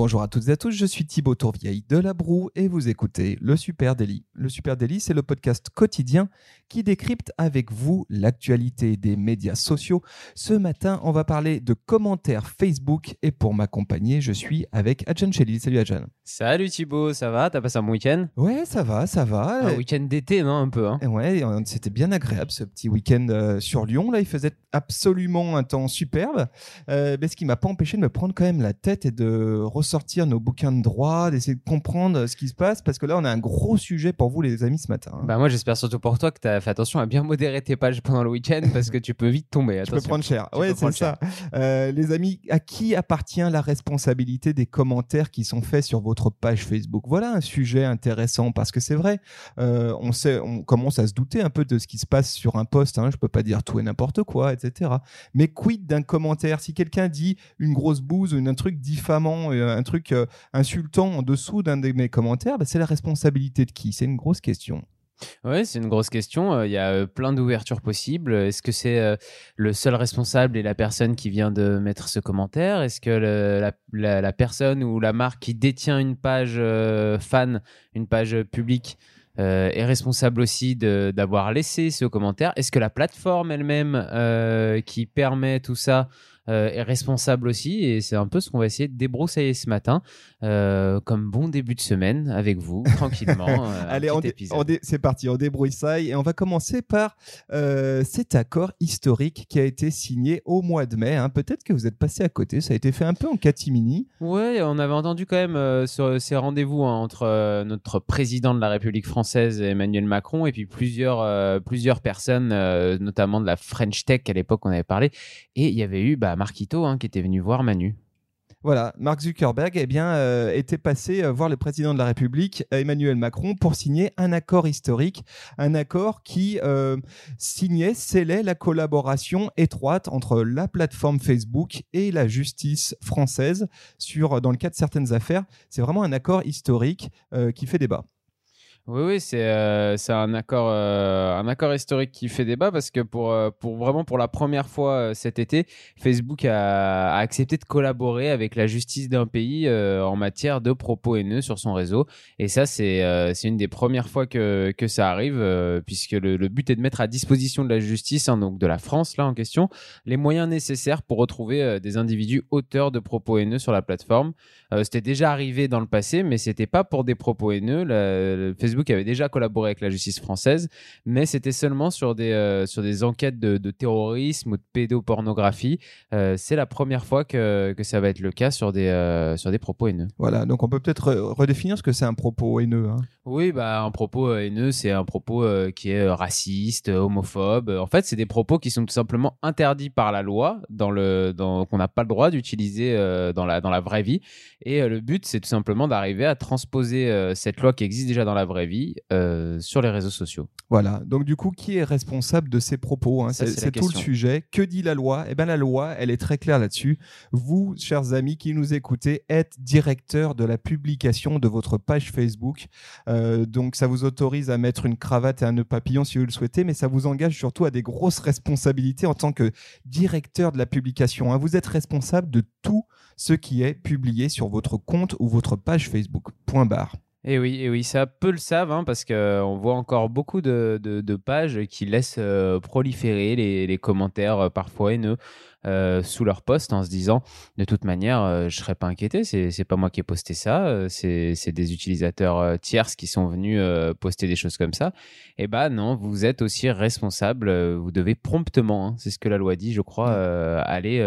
Bonjour à toutes et à tous, je suis Thibaut Tourvieille de La Broue et vous écoutez Le Super Daily. Le Super Daily, c'est le podcast quotidien qui décrypte avec vous l'actualité des médias sociaux. Ce matin, on va parler de commentaires Facebook et pour m'accompagner, je suis avec Adjan Chelil. Salut Adjan. Salut Thibaut, ça va? T'as passé un bon week-end? Ouais, ça va, ça va. Un week-end d'été, non Un peu. Hein? ouais, c'était bien agréable ce petit week-end euh, sur Lyon. Là, il faisait absolument un temps superbe. Euh, mais ce qui m'a pas empêché de me prendre quand même la tête et de ressortir nos bouquins de droit, d'essayer de comprendre ce qui se passe, parce que là, on a un gros sujet pour vous, les amis, ce matin. Hein. Bah moi, j'espère surtout pour toi que tu as fait attention à bien modérer tes pages pendant le week-end, parce que tu peux vite tomber. Tu peux prendre cher. Oui, c'est ça. Euh, les amis, à qui appartient la responsabilité des commentaires qui sont faits sur votre page Facebook? Voilà un sujet intéressant, parce que c'est vrai, euh, on, sait, on commence à se douter un peu de ce qui se passe sur un post. Hein, je peux pas dire tout et n'importe quoi, etc. Mais quid d'un commentaire? Si quelqu'un dit une grosse bouse ou un truc diffamant, euh, un truc euh, insultant en dessous d'un de mes commentaires, bah, c'est la responsabilité de qui? C'est une grosse question. Oui, c'est une grosse question. Euh, il y a plein d'ouvertures possibles. Est-ce que c'est le seul responsable et la personne qui vient de mettre ce commentaire? Est-ce que la, personne ou la marque qui détient une page fan, une page publique, est responsable aussi d'avoir laissé ce commentaire? Est-ce que la plateforme elle-même qui permet tout ça euh, est responsable aussi. Et c'est un peu ce qu'on va essayer de débroussailler ce matin, euh, comme bon début de semaine avec vous, tranquillement. Euh, Allez, c'est parti, on débrouille ça. Et on va commencer par cet accord historique qui a été signé au mois de mai. Hein. Peut-être que vous êtes passé à côté, ça a été fait un peu en catimini. Oui, on avait entendu quand même sur ces rendez-vous hein, entre notre président de la République française, Emmanuel Macron, et puis plusieurs, plusieurs personnes, notamment de la French Tech à l'époque, on avait parlé. Et il y avait eu bah, Marquito hein, qui était venu voir Manu. Voilà, Mark Zuckerberg eh bien, euh, était passé euh, voir le président de la République, Emmanuel Macron, pour signer un accord historique, un accord qui euh, signait, scellait la collaboration étroite entre la plateforme Facebook et la justice française sur, dans le cas de certaines affaires. C'est vraiment un accord historique qui fait débat. Oui, oui, c'est euh, un accord euh, un accord historique qui fait débat parce que pour euh, pour vraiment pour la première fois cet été, Facebook a, accepté de collaborer avec la justice d'un pays en matière de propos haineux sur son réseau et ça c'est une des premières fois que que ça arrive puisque le, le, but est de mettre à disposition de la justice hein, donc de la France là en question les moyens nécessaires pour retrouver des individus auteurs de propos haineux sur la plateforme. c'était déjà arrivé dans le passé mais c'était pas pour des propos haineux. Facebook qui avait déjà collaboré avec la justice française, mais c'était seulement sur des, euh, sur des enquêtes de, terrorisme ou de pédopornographie. Euh, c'est la première fois que, que, ça va être le cas sur des, euh, sur des propos haineux. Voilà, donc on peut peut-être redéfinir ce que c'est un propos haineux. Hein. Oui, bah, un propos haineux, c'est un propos qui est raciste, homophobe. En fait, c'est des propos qui sont tout simplement interdits par la loi, dans le, dans, qu'on n'a pas le droit d'utiliser dans, la, dans la vraie vie. Et le but, c'est tout simplement d'arriver à transposer cette loi qui existe déjà dans la vraie vie euh, sur les réseaux sociaux. Voilà, donc du coup, qui est responsable de ces propos hein? C'est tout le sujet. Que dit la loi? Eh bien, la loi, elle est très claire là-dessus. Vous, chers amis qui nous écoutez, êtes directeur de la publication de votre page Facebook. Euh, donc, ça vous autorise à mettre une cravate et un nœud papillon si vous le souhaitez, mais ça vous engage surtout à des grosses responsabilités en tant que directeur de la publication. Hein. Vous êtes responsable de tout ce qui est publié sur votre compte ou votre page Facebook. Point barre. Et oui, et oui, ça peu le savent, hein, parce qu'on voit encore beaucoup de, pages qui laissent euh, proliférer les, les commentaires euh, parfois haineux. Euh, sous leur poste en se disant de toute manière euh, je serais pas inquiété c'est c'est pas moi qui ai posté ça euh, c'est c'est des utilisateurs tierces qui sont venus poster des choses comme ça. Et eh ben non vous êtes aussi responsable vous devez promptement hein, c'est ce que la loi dit je crois aller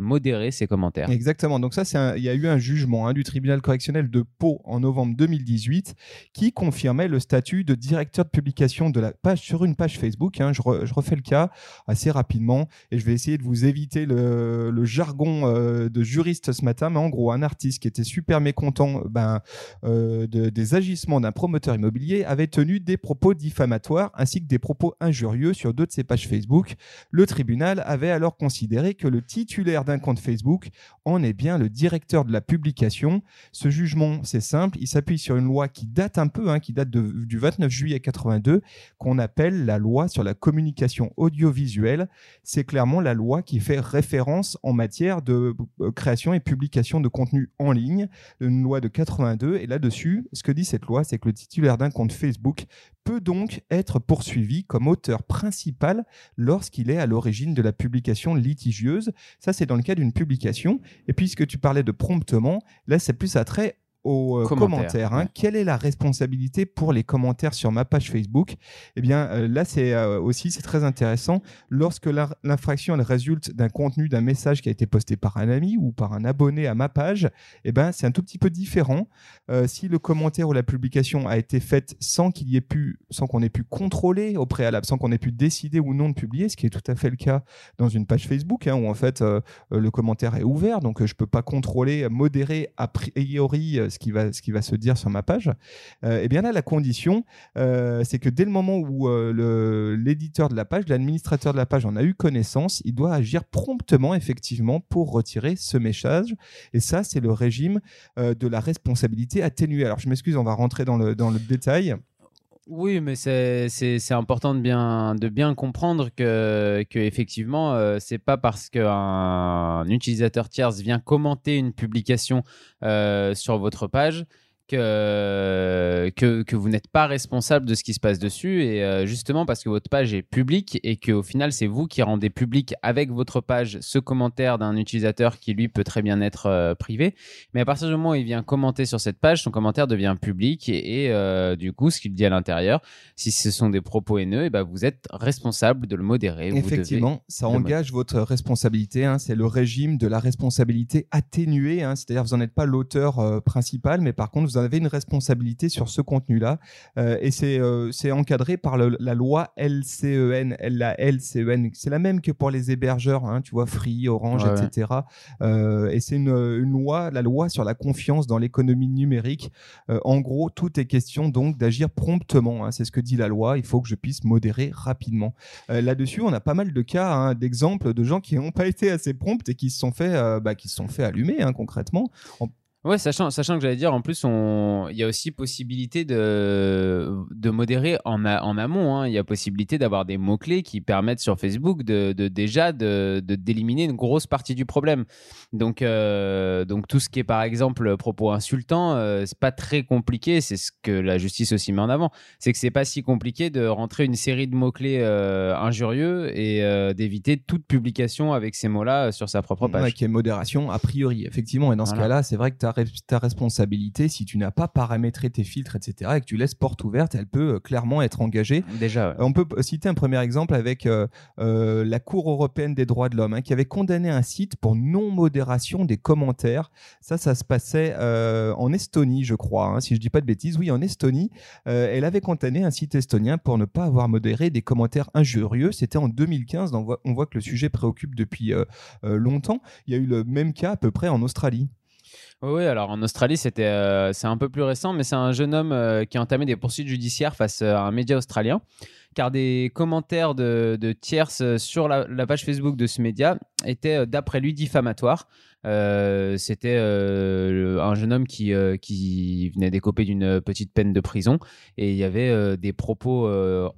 modérer ces commentaires. Exactement. Donc ça c'est il y a eu un jugement hein, du tribunal correctionnel de Pau en novembre 2018 qui confirmait le statut de directeur de publication de la page sur une page Facebook hein. je, je refais le cas assez rapidement et je vais essayer de vous éviter éviter le, jargon euh, de juriste ce matin, mais en gros, un artiste qui était super mécontent ben, euh, des agissements d'un promoteur immobilier avait tenu des propos diffamatoires ainsi que des propos injurieux sur deux de ses pages Facebook. Le tribunal avait alors considéré que le titulaire d'un compte Facebook en est bien le directeur de la publication. Ce jugement, c'est simple, il s'appuie sur une loi qui date un peu, hein, qui date du 29 juillet 82, qu'on appelle la loi sur la communication audiovisuelle. C'est clairement la loi qui fait référence en matière de euh, création et publication de contenu en ligne, une loi de 82. Et là-dessus, ce que dit cette loi, c'est que le titulaire d'un compte Facebook peut donc être poursuivi comme auteur principal lorsqu'il est à l'origine de la publication litigieuse. Ça, c'est dans le cas d'une publication. Et puisque tu parlais de promptement, là, c'est plus à trait aux euh, commentaires. Hein. Quelle est la responsabilité pour les commentaires sur ma page Facebook? Eh bien, euh, là, c'est euh, aussi c'est très intéressant. Lorsque l'infraction elle résulte d'un contenu, d'un message qui a été posté par un ami ou par un abonné à ma page, eh ben, c'est un tout petit peu différent. si le commentaire ou la publication a été faite sans qu'il y ait pu, sans qu'on ait pu contrôler au préalable, sans qu'on ait pu décider ou non de publier, ce qui est tout à fait le cas dans une page Facebook, hein, où en fait le commentaire est ouvert, donc je peux pas contrôler, modérer a priori ce ce qui va se dire sur ma page, et euh, eh bien là, la condition, euh, c'est que dès le moment où euh, l'éditeur de la page, l'administrateur de la page en a eu connaissance, il doit agir promptement, effectivement, pour retirer ce message. Et ça, c'est le régime de la responsabilité atténuée. Alors, je m'excuse, on va rentrer dans le détail. Oui, mais c'est important de bien, comprendre que, que effectivement, euh, c'est pas parce qu'un utilisateur tierce vient commenter une publication euh, sur votre page que, que, que vous n'êtes pas responsable de ce qui se passe dessus. Et euh, justement parce que votre page est publique et qu'au final c'est vous qui rendez public avec votre page ce commentaire d'un utilisateur qui lui peut très bien être euh, privé. Mais à partir du moment où il vient commenter sur cette page son commentaire devient public et, euh, du coup ce qu'il dit à l'intérieur si ce sont des propos haineux et eh ben vous êtes responsable de le modérer. Effectivement ça engage votre responsabilité hein, c'est le régime de la responsabilité atténuée hein, c'est-à-dire vous n'en êtes pas l'auteur principal mais par contre vous vous avez une responsabilité sur ce contenu-là. Euh, et euh, c'est encadré par la loi LCEN. La LCEN, c'est la même que pour les hébergeurs, hein, tu vois, Free, Orange, etc. Euh, et c'est une, une, loi, la loi sur la confiance dans l'économie numérique. en gros, tout est question donc d'agir promptement. Hein, c'est ce que dit la loi. Il faut que je puisse modérer rapidement. Là-dessus, on a pas mal de cas, hein, d'exemples de gens qui n'ont pas été assez prompts et qui se sont fait, bah, qui se sont fait allumer concrètement. Ouais, sachant, sachant que j'allais dire, en plus, on... il y a aussi possibilité de, de modérer en, en amont. Hein. Il y a possibilité d'avoir des mots-clés qui permettent sur Facebook de, de déjà de, d'éliminer une grosse partie du problème. Donc, euh, donc tout ce qui est par exemple propos insultants, euh, c'est pas très compliqué. C'est ce que la justice aussi met en avant. C'est que c'est pas si compliqué de rentrer une série de mots-clés euh, injurieux et d'éviter toute publication avec ces mots-là sur sa propre page. Ouais, qui est modération a priori, effectivement. Et dans ce cas-là, c'est vrai que tu as ta responsabilité si tu n'as pas paramétré tes filtres, etc., et que tu laisses porte ouverte, elle peut euh, clairement être engagée. Déjà, on peut citer un premier exemple avec euh, euh, la Cour européenne des droits de l'homme, hein, qui avait condamné un site pour non-modération des commentaires. Ça, ça se passait en Estonie, je crois, hein, si je dis pas de bêtises. Oui, en Estonie, elle avait condamné un site estonien pour ne pas avoir modéré des commentaires injurieux. C'était en 2015. On voit, on voit, que le sujet préoccupe depuis longtemps. Il y a eu le même cas à peu près en Australie. Oui, alors en Australie, c'était, euh, c'est un peu plus récent, mais c'est un jeune homme euh, qui a entamé des poursuites judiciaires face euh, à un média australien, car des commentaires de, de tierces sur la, page Facebook de ce média étaient, d'après lui, diffamatoires. c'était un jeune homme qui, qui venait d'écoper d'une petite peine de prison et il y avait des propos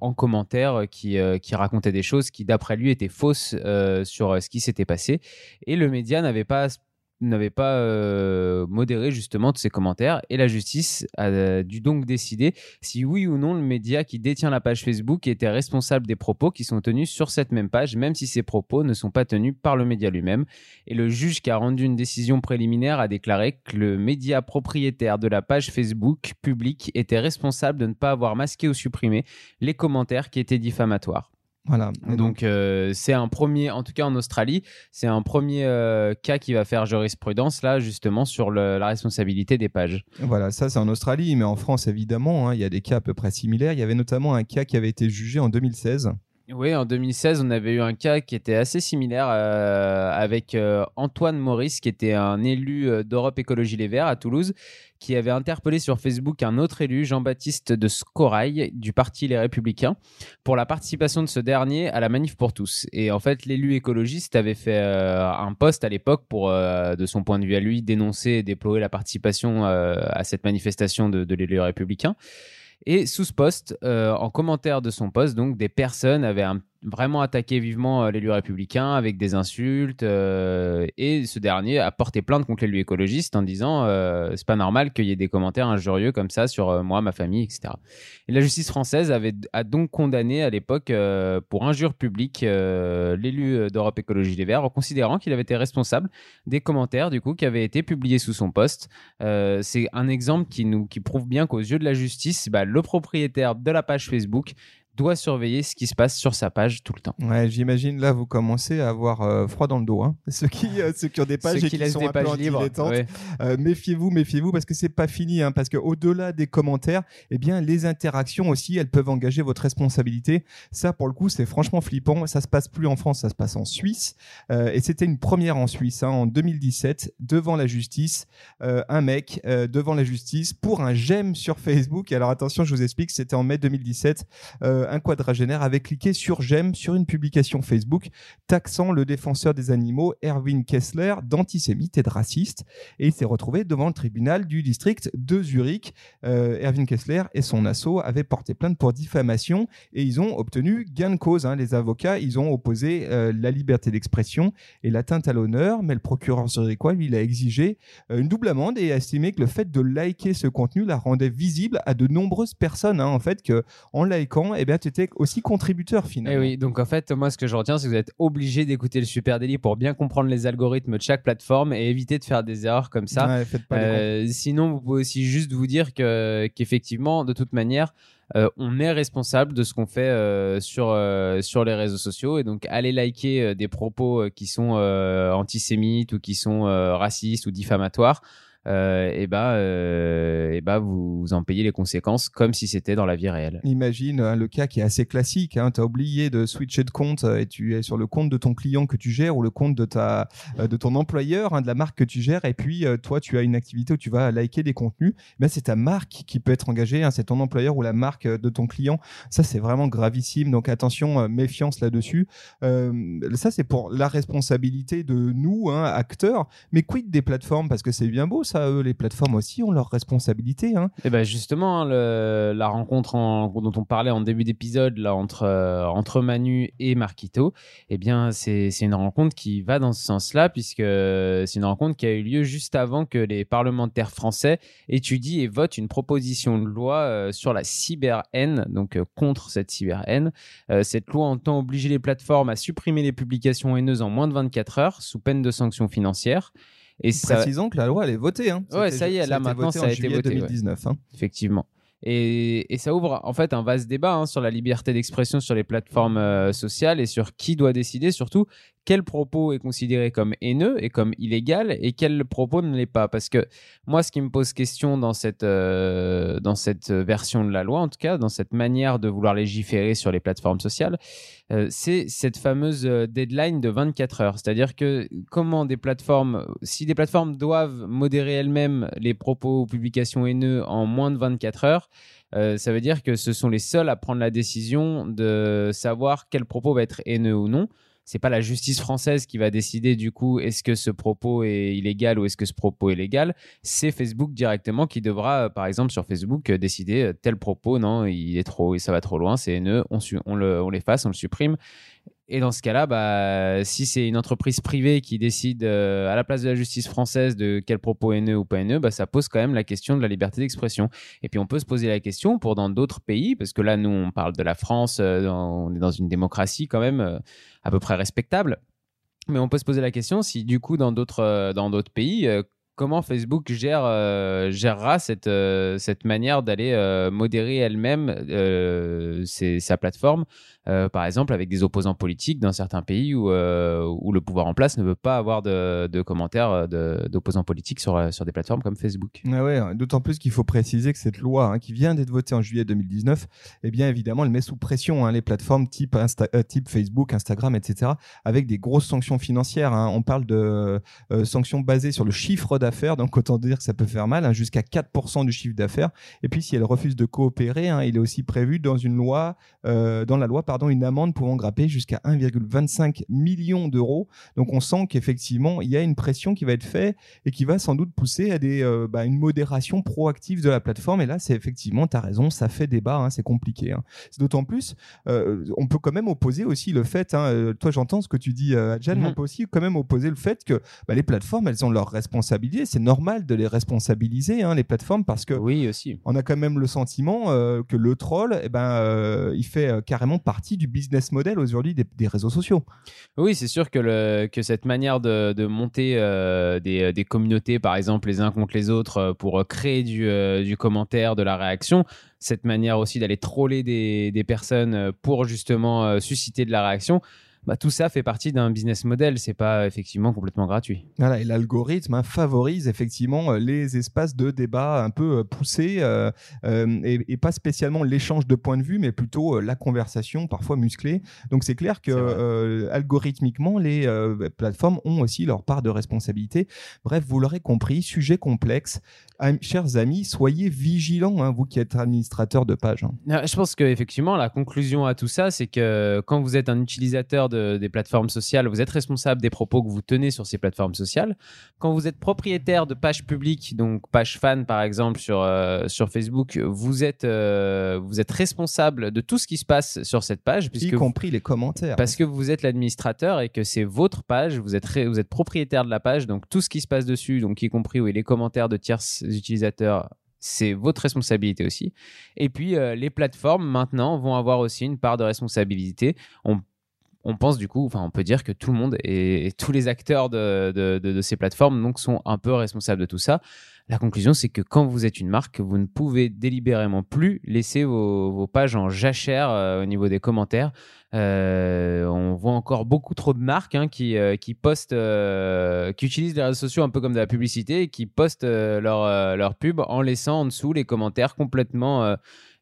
en commentaire qui, qui racontaient des choses qui, d'après lui, étaient fausses sur ce qui s'était passé. Et le média n'avait pas n'avait pas euh, modéré justement tous ces commentaires et la justice a dû donc décider si oui ou non le média qui détient la page Facebook était responsable des propos qui sont tenus sur cette même page, même si ces propos ne sont pas tenus par le média lui-même. Et le juge qui a rendu une décision préliminaire a déclaré que le média propriétaire de la page Facebook publique était responsable de ne pas avoir masqué ou supprimé les commentaires qui étaient diffamatoires. Voilà. donc, euh, c'est un premier, en tout cas en Australie, c'est un premier euh, cas qui va faire jurisprudence là justement sur la responsabilité des pages. Voilà, ça c'est en Australie, mais en France évidemment, hein, il y a des cas à peu près similaires. Il y avait notamment un cas qui avait été jugé en 2016 Oui, en 2016, on avait eu un cas qui était assez similaire avec Antoine Maurice, qui était un élu d'Europe Écologie Les Verts à Toulouse, qui avait interpellé sur Facebook un autre élu, Jean-Baptiste de Scorail, du Parti Les Républicains, pour la participation de ce dernier à la manif pour tous. Et en fait, l'élu écologiste avait fait euh, un poste à l'époque pour, euh, de son point de vue à lui, dénoncer et déployer la participation euh, à cette manifestation de l'élu républicain. Et sous ce poste, en commentaire de son poste, donc des personnes avaient un vraiment attaqué vivement euh, l'élu républicain avec des insultes euh, et ce dernier a porté plainte contre l'élu écologiste en disant euh, c'est pas normal qu'il y ait des commentaires injurieux comme ça sur moi, ma famille, etc. Et la justice française avait a donc condamné à l'époque pour injure publique l'élu d'Europe Écologie Les Verts en considérant qu'il avait été responsable des commentaires du coup qui avaient été publiés sous son poste. c'est un exemple qui nous qui prouve bien qu'aux yeux de la justice, bah, le propriétaire de la page Facebook doit surveiller ce qui se passe sur sa page tout le temps. Ouais, j'imagine là vous commencez à avoir euh, froid dans le dos. Hein. Ceux qui euh, ceux qui ont des pages et qui, sont un peu libres, euh, méfiez-vous, méfiez-vous parce que c'est pas fini. Hein, parce que au-delà des commentaires, eh bien les interactions aussi, elles peuvent engager votre responsabilité. Ça, pour le coup, c'est franchement flippant. Ça se passe plus en France, ça se passe en Suisse. et c'était une première en Suisse hein, en 2017 devant la justice. un mec devant la justice pour un j'aime sur Facebook. Et alors attention, je vous explique, c'était en mai 2017 un quadragénaire avait cliqué sur j'aime sur une publication Facebook taxant le défenseur des animaux Erwin Kessler d'antisémite et de raciste et il s'est retrouvé devant le tribunal du district de Zurich. Euh, Erwin Kessler et son assaut avaient porté plainte pour diffamation et ils ont obtenu gain de cause. Hein. Les avocats, ils ont opposé euh, la liberté d'expression et l'atteinte à l'honneur, mais le procureur zurichois, lui, il a exigé euh, une double amende et a estimé que le fait de liker ce contenu la rendait visible à de nombreuses personnes. Hein, en fait, que en likant, eh bien, tu étais aussi contributeur finalement. Et eh oui, donc en fait, moi, ce que je retiens, c'est que vous êtes obligé d'écouter le Super Daily pour bien comprendre les algorithmes de chaque plateforme et éviter de faire des erreurs comme ça. Euh, sinon, vous pouvez aussi juste vous dire que qu'effectivement, de toute manière, euh, on est responsable de ce qu'on fait euh, sur, sur les réseaux sociaux. Et donc, allez liker des propos qui sont antisémites ou qui sont racistes ou diffamatoires euh, et bah, euh, et bah vous, en payez les conséquences comme si c'était dans la vie réelle. Imagine hein, le cas qui est assez classique. Hein, tu as oublié de switcher de compte euh, et tu es sur le compte de ton client que tu gères ou le compte de, ta, euh, de ton employeur, hein, de la marque que tu gères. Et puis, toi, tu as une activité où tu vas liker des contenus. Ben, c'est ta marque qui peut être engagée. Hein, c'est ton employeur ou la marque de ton client. Ça, c'est vraiment gravissime. Donc, attention, méfiance là-dessus. ça, c'est pour la responsabilité de nous, acteurs. Mais quid des plateformes? Parce que c'est bien beau ça, les plateformes aussi ont leurs responsabilités. Hein. Et eh ben justement, le, la rencontre dont on parlait en début d'épisode entre euh, entre Manu et Marquito, eh bien c'est une rencontre qui va dans ce sens-là puisque c'est une rencontre qui a eu lieu juste avant que les parlementaires français étudient et votent une proposition de loi euh, sur la cyber-haine, donc euh, contre cette cyber-haine. cette loi entend obliger les plateformes à supprimer les publications haineuses en moins de 24 heures sous peine de sanctions financières. Et Précisons que la loi, elle est votée. Hein. Ouais, ça y est, là maintenant, ça a été voté. 2019. Hein. Effectivement. Et, et, ça ouvre en fait un vaste débat hein, sur la liberté d'expression sur les plateformes euh, sociales et sur qui doit décider surtout quel propos est considéré comme haineux et comme illégal et quel propos ne l'est pas. Parce que moi, ce qui me pose question dans cette, euh, dans cette version de la loi, en tout cas, dans cette manière de vouloir légiférer sur les plateformes sociales, euh, c'est cette fameuse euh, deadline de 24 heures. C'est-à-dire que comment des plateformes, si des plateformes doivent modérer elles-mêmes les propos ou publications haineux en moins de 24 heures, ça veut dire que ce sont les seuls à prendre la décision de savoir quel propos va être haineux ou non c'est pas la justice française qui va décider du coup est-ce que ce propos est illégal ou est-ce que ce propos est légal. C'est Facebook directement qui devra, euh, par exemple sur Facebook, euh, décider euh, tel propos non, il est trop, ça va trop loin, c'est haineux, on, on, le, on l'efface, on le supprime. Et dans ce cas-là, bah, si c'est une entreprise privée qui décide euh, à la place de la justice française de quel propos haineux ou pas haineux, bah, ça pose quand même la question de la liberté d'expression. Et puis on peut se poser la question pour dans d'autres pays, parce que là, nous, on parle de la France, euh, on est dans une démocratie quand même euh, à peu près respectable. Mais on peut se poser la question si du coup, dans d'autres, dans d'autres pays, comment Facebook gère, gérera cette, cette manière d'aller modérer elle-même sa plateforme euh, par exemple avec des opposants politiques dans certains pays où, euh, où le pouvoir en place ne veut pas avoir de, de commentaires euh, d'opposants politiques sur, sur des plateformes comme Facebook. Ah ouais, D'autant plus qu'il faut préciser que cette loi hein, qui vient d'être votée en juillet 2019, eh bien évidemment, elle met sous pression hein, les plateformes type, type Facebook, Instagram, etc., avec des grosses sanctions financières. Hein. On parle de sanctions basées sur le chiffre d'affaires, donc autant dire que ça peut faire mal, jusqu'à 4% du chiffre d'affaires. Et puis si elle refuse de coopérer, il est aussi prévu dans une loi, dans la loi, pardon, une amende pouvant grapper jusqu'à 1,25 million d'euros. Donc on sent qu'effectivement, il y a une pression qui va être faite et qui va sans doute pousser à des, euh, bah, une modération proactive de la plateforme. Et là, c'est effectivement, tu as raison, ça fait débat, hein, c'est compliqué. Hein. C'est d'autant plus, euh, on peut quand même opposer aussi le fait, hein, euh, toi j'entends ce que tu dis, Adjan, mais on mhm. peut aussi quand même opposer le fait que bah, les plateformes, elles ont leur C'est normal de les responsabiliser, les plateformes, parce que oui, aussi. on a quand même le sentiment que le troll, eh ben, il fait carrément partie du business model aujourd'hui des, réseaux sociaux. Oui, c'est sûr que, le, que cette manière de, monter euh, des, des, communautés, par exemple, les uns contre les autres, euh, pour créer du, euh, du commentaire, de la réaction, cette manière aussi d'aller troller des, des, personnes pour justement susciter de la réaction, bah, tout ça fait partie d'un business model. C'est pas effectivement complètement gratuit. Voilà, et l'algorithme hein, favorise effectivement euh, les espaces de débat un peu euh, poussés euh, et, pas spécialement l'échange de points de vue, mais plutôt la conversation parfois musclée. Donc c'est clair que algorithmiquement, les plateformes ont aussi leur part de responsabilité. Bref, vous l'aurez compris, sujet complexe. Chers amis, soyez vigilants, hein, vous qui êtes administrateur de page. Hein. Je pense qu'effectivement, la conclusion à tout ça, c'est que quand vous êtes un utilisateur des plateformes sociales, vous êtes responsable des propos que vous tenez sur ces plateformes sociales. Quand vous êtes propriétaire de pages publiques, donc page fan par exemple sur, euh, sur Facebook, vous êtes, euh, vous êtes responsable de tout ce qui se passe sur cette page. Puisque y compris les commentaires. Parce que vous êtes l'administrateur et que c'est votre page, vous êtes, vous êtes propriétaire de la page, donc tout ce qui se passe dessus, donc y compris oui, les commentaires de tiers utilisateurs, c'est votre responsabilité aussi. Et puis, euh, les plateformes, maintenant, vont avoir aussi une part de responsabilité. On on pense du coup, enfin, on peut dire que tout le monde et, tous les acteurs de, ces plateformes donc sont un peu responsables de tout ça. La conclusion, c'est que quand vous êtes une marque, vous ne pouvez délibérément plus laisser vos, pages en jachère euh, au niveau des commentaires. Euh, on voit encore beaucoup trop de marques hein, qui, euh, qui postent, qui utilisent les réseaux sociaux un peu comme de la publicité et qui postent leur pub en laissant en dessous les commentaires complètement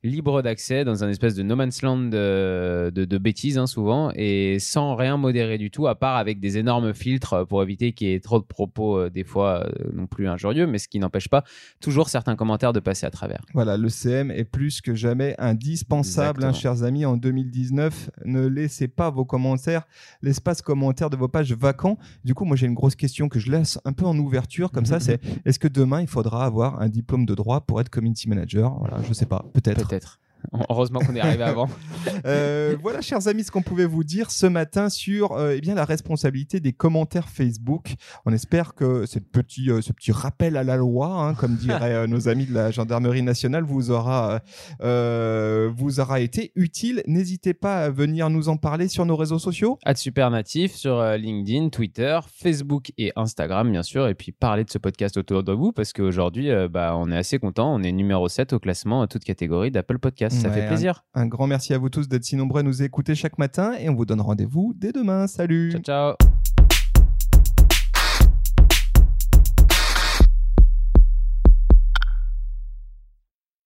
libre d'accès dans un espèce de no man's land de, de, bêtises hein, souvent et sans rien modérer du tout à part avec des énormes filtres pour éviter qu'il y ait trop de propos euh, des fois euh, non plus injurieux mais ce qui n'empêche pas toujours certains commentaires de passer à travers. Voilà, le CM est plus que jamais indispensable, hein, chers amis. En 2019, ne laissez pas vos commentaires, l'espace commentaire de vos pages vacant. Du coup, moi j'ai une grosse question que je laisse un peu en ouverture comme ça, c'est est-ce que demain il faudra avoir un diplôme de droit pour être community manager? Voilà, je sais pas, peut-être. Peut-être. Heureusement qu'on est arrivé avant. Euh, voilà, chers amis, ce qu'on pouvait vous dire ce matin sur euh, eh bien, la responsabilité des commentaires Facebook. On espère que ce petit, euh, ce petit rappel à la loi, hein, comme diraient nos amis de la gendarmerie nationale, vous aura, vous aura été utile. N'hésitez pas à venir nous en parler sur nos réseaux sociaux. Ad Supernatif sur LinkedIn, Twitter, Facebook et Instagram, bien sûr. Et puis parler de ce podcast autour de vous parce qu'aujourd'hui, bah, on est assez content. On est numéro 7 au classement à toute catégorie d'Apple Podcast ça fait plaisir. Un, grand merci à vous tous d'être si nombreux à nous écouter chaque matin et on vous donne rendez-vous dès demain. Salut. Ciao, ciao.